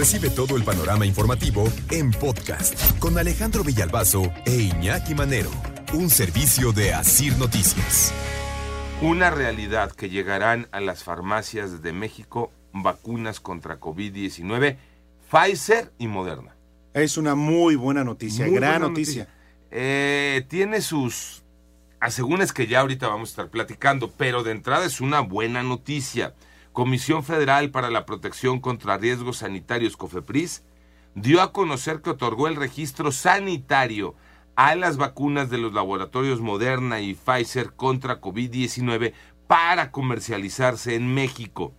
Recibe todo el panorama informativo en podcast con Alejandro Villalbazo e Iñaki Manero, un servicio de Asir Noticias. Una realidad que llegarán a las farmacias de México vacunas contra COVID-19, Pfizer y Moderna. Es una muy buena noticia, gran noticia. Eh, tiene sus asegúnes que ya ahorita vamos a estar platicando, pero de entrada es una buena noticia. Comisión Federal para la Protección contra Riesgos Sanitarios, COFEPRIS, dio a conocer que otorgó el registro sanitario a las vacunas de los laboratorios Moderna y Pfizer contra COVID-19 para comercializarse en México.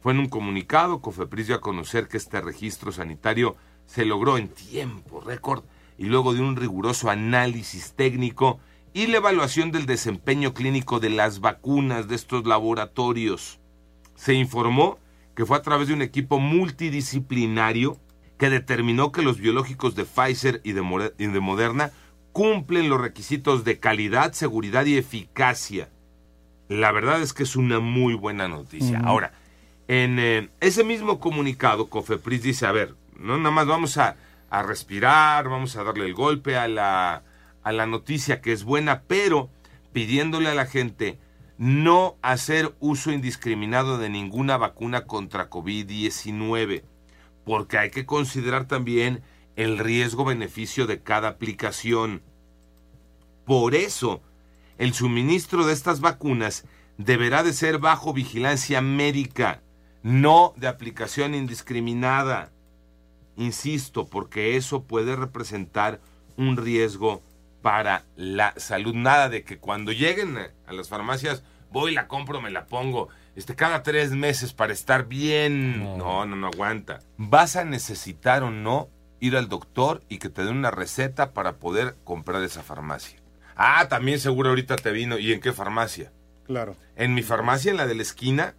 Fue en un comunicado, COFEPRIS dio a conocer que este registro sanitario se logró en tiempo récord y luego de un riguroso análisis técnico y la evaluación del desempeño clínico de las vacunas de estos laboratorios se informó que fue a través de un equipo multidisciplinario que determinó que los biológicos de Pfizer y de, Moderna cumplen los requisitos de calidad, seguridad y eficacia. La verdad es que es una muy buena noticia. Ahora, en eh, ese mismo comunicado, Cofepris dice, a ver, no nada más vamos a, a respirar, vamos a darle el golpe a la, a la noticia que es buena, pero pidiéndole a la gente no hacer uso indiscriminado de ninguna vacuna contra COVID-19, porque hay que considerar también el riesgo-beneficio de cada aplicación. Por eso, el suministro de estas vacunas deberá de ser bajo vigilancia médica, no de aplicación indiscriminada. Insisto, porque eso puede representar un riesgo para la salud. Nada de que cuando lleguen a las farmacias voy, la compro, me la pongo. Este, cada tres meses para estar bien. No. no, no, aguanta. Vas a necesitar o no ir al doctor y que te den una receta para poder comprar esa farmacia. Ah, también seguro ahorita te vino. ¿Y en qué farmacia? Claro. En mi farmacia, en la de la esquina,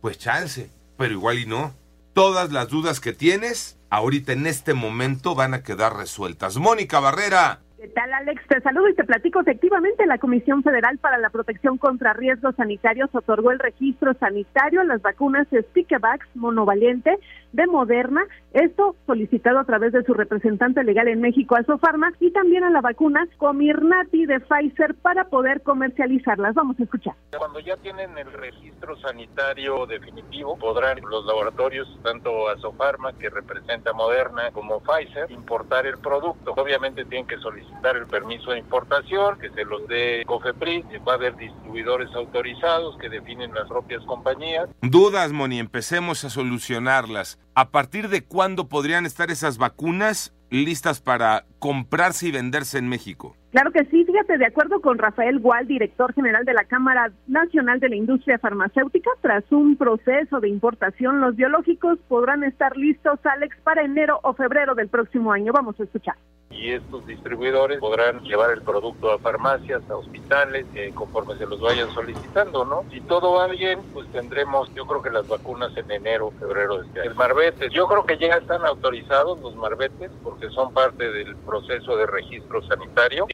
pues chance, pero igual y no. Todas las dudas que tienes, ahorita en este momento van a quedar resueltas. Mónica Barrera, ¿Qué tal, Alex? Te saludo y te platico. Efectivamente, la Comisión Federal para la Protección contra Riesgos Sanitarios otorgó el registro sanitario a las vacunas Spikevax monovalente de Moderna, esto solicitado a través de su representante legal en México, Asofarma, y también a la vacuna Comirnaty de Pfizer para poder comercializarlas. Vamos a escuchar. Cuando ya tienen el registro sanitario definitivo, podrán los laboratorios, tanto Asofarma, que representa Moderna, como Pfizer, importar el producto. Obviamente tienen que solicitar el permiso de importación, que se los dé COFEPRIS, va a haber distribuidores autorizados que definen las propias compañías. Dudas, Moni, empecemos a solucionarlas. ¿A partir de cuándo podrían estar esas vacunas listas para comprarse y venderse en México? Claro que sí, fíjate, de acuerdo con Rafael Gual, director general de la Cámara Nacional de la Industria Farmacéutica, tras un proceso de importación, los biológicos podrán estar listos, Alex, para enero o febrero del próximo año. Vamos a escuchar. Y estos distribuidores podrán llevar el producto a farmacias, a hospitales, eh, conforme se los vayan solicitando, ¿no? Si todo va bien, pues tendremos, yo creo que las vacunas en enero, febrero de este año. El marbete, yo creo que ya están autorizados los marbetes porque son parte del proceso de registro sanitario.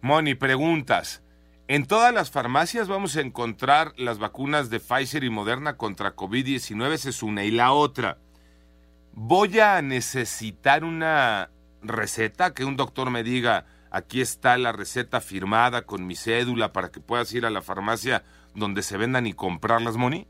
Moni, preguntas. En todas las farmacias vamos a encontrar las vacunas de Pfizer y Moderna contra COVID-19, esa es una. Y la otra, ¿voy a necesitar una receta? Que un doctor me diga, aquí está la receta firmada con mi cédula para que puedas ir a la farmacia donde se vendan y comprarlas, Moni?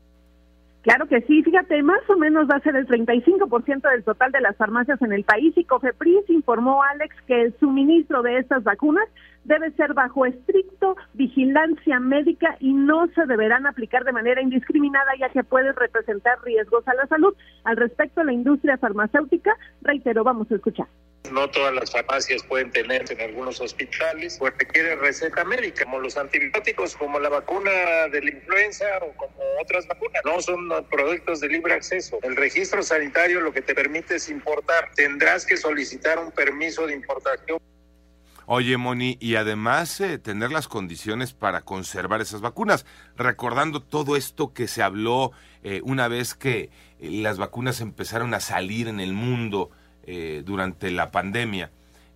Claro que sí, fíjate, más o menos va a ser el 35% del total de las farmacias en el país y Cofepris informó Alex que el suministro de estas vacunas debe ser bajo estricto vigilancia médica y no se deberán aplicar de manera indiscriminada ya que pueden representar riesgos a la salud. Al respecto, la industria farmacéutica reiteró, vamos a escuchar. No todas las farmacias pueden tener en algunos hospitales, pues requiere receta médica, como los antibióticos, como la vacuna de la influenza o como otras vacunas. No son productos de libre acceso. El registro sanitario lo que te permite es importar. Tendrás que solicitar un permiso de importación. Oye, Moni, y además eh, tener las condiciones para conservar esas vacunas, recordando todo esto que se habló eh, una vez que eh, las vacunas empezaron a salir en el mundo durante la pandemia,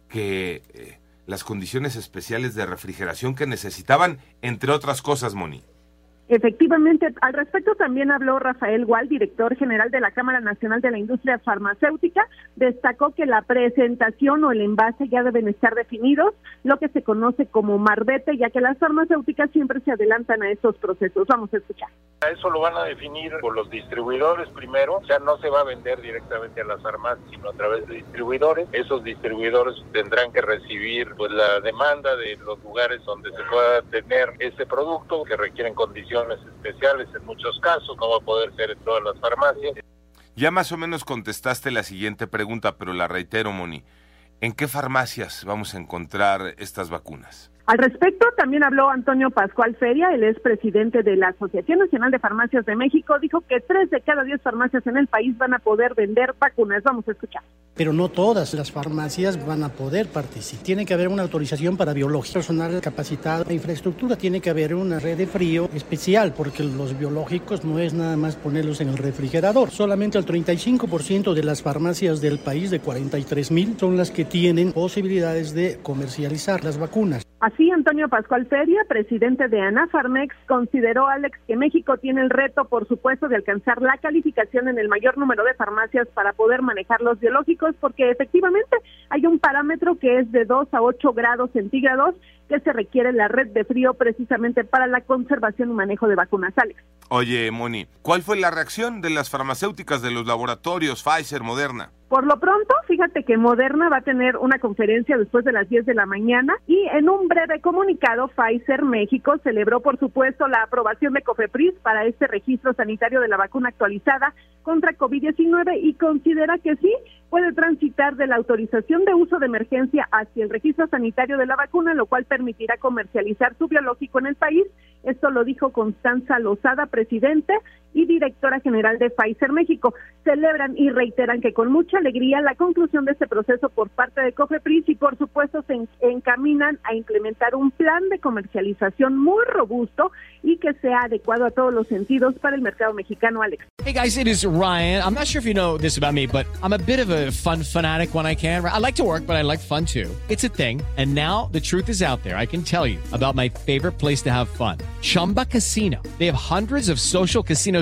que las condiciones especiales de refrigeración que necesitaban, entre otras cosas, Moni. Efectivamente, al respecto también habló Rafael Gual, director general de la Cámara Nacional de la Industria Farmacéutica. Destacó que la presentación o el envase ya deben estar definidos, lo que se conoce como marbete, ya que las farmacéuticas siempre se adelantan a estos procesos. Vamos a escuchar. Eso lo van a definir por los distribuidores primero, sea, no se va a vender directamente a las farmacias, sino a través de distribuidores. Esos distribuidores tendrán que recibir pues la demanda de los lugares donde se pueda tener ese producto que requieren condiciones especiales en muchos casos, no va a poder ser en todas las farmacias. Ya más o menos contestaste la siguiente pregunta, pero la reitero, Moni. ¿En qué farmacias vamos a encontrar estas vacunas? Al respecto, también habló Antonio Pascual Feria, el ex presidente de la Asociación Nacional de Farmacias de México, dijo que tres de cada diez farmacias en el país van a poder vender vacunas. Vamos a escuchar. Pero no todas las farmacias van a poder participar. Tiene que haber una autorización para biológicos, personal capacitado, la infraestructura, tiene que haber una red de frío especial, porque los biológicos no es nada más ponerlos en el refrigerador. Solamente el 35% de las farmacias del país, de 43 mil, son las que tienen posibilidades de comercializar las vacunas. Así, Antonio Pascual Feria, presidente de Anafarmex, consideró, Alex, que México tiene el reto, por supuesto, de alcanzar la calificación en el mayor número de farmacias para poder manejar los biológicos, porque efectivamente hay un parámetro que es de 2 a 8 grados centígrados que se requiere la red de frío precisamente para la conservación y manejo de vacunas, Alex. Oye, Moni, ¿cuál fue la reacción de las farmacéuticas de los laboratorios Pfizer, Moderna? Por lo pronto, fíjate que Moderna va a tener una conferencia después de las 10 de la mañana y en un breve comunicado, Pfizer México celebró, por supuesto, la aprobación de COFEPRIS para este registro sanitario de la vacuna actualizada contra COVID-19 y considera que sí puede transitar de la autorización de uso de emergencia hacia el registro sanitario de la vacuna, lo cual permitirá comercializar su biológico en el país. Esto lo dijo Constanza Lozada, presidente y directora general de Pfizer México. Celebran y reiteran que con mucha alegría la conclusión de este proceso por parte de COFEPRIS y por supuesto se encaminan a implementar un plan de comercialización muy robusto y que sea adecuado a todos los sentidos para el mercado mexicano, Alex. Hey guys, it is Ryan. I'm not sure if you know this about me, but I'm a bit of a fun fanatic when I can. I like to work, but I like fun too. It's a thing. And now the truth is out there. I can tell you about my favorite place to have fun. Chumba Casino. They have hundreds of social casino